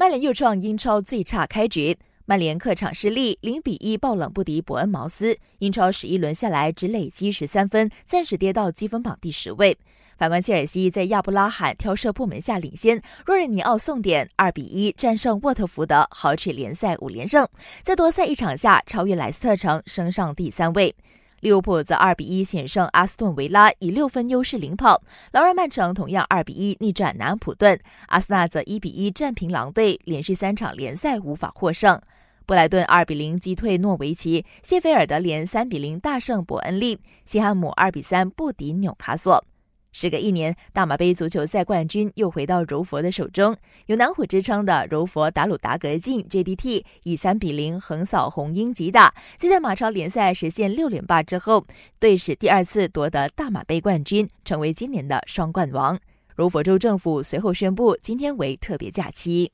曼联又创英超最差开局，曼联客场失利，零比一爆冷不敌伯恩茅斯。英超十一轮下来只累积十三分，暂时跌到积分榜第十位。反观切尔西，在亚布拉罕挑射破门下领先，若日尼奥送点，二比一战胜沃特福德，豪取联赛五连胜。在多赛一场下，超越莱斯特城，升上第三位。利物浦则二比一险胜阿斯顿维拉，以六分优势领跑。劳尔曼城同样二比一逆转南安普顿。阿森纳则一比一战平狼队，连续三场联赛无法获胜。布莱顿二比零击退诺维奇，谢菲尔德联三比零大胜伯恩利，西汉姆二比三不敌纽卡索。时隔一年，大马杯足球赛冠军又回到柔佛的手中。有“南虎”之称的柔佛达鲁达格进 （JDT） 以三比零横扫红鹰吉打，在马超联赛实现六连霸之后，队史第二次夺得大马杯冠军，成为今年的双冠王。柔佛州政府随后宣布，今天为特别假期。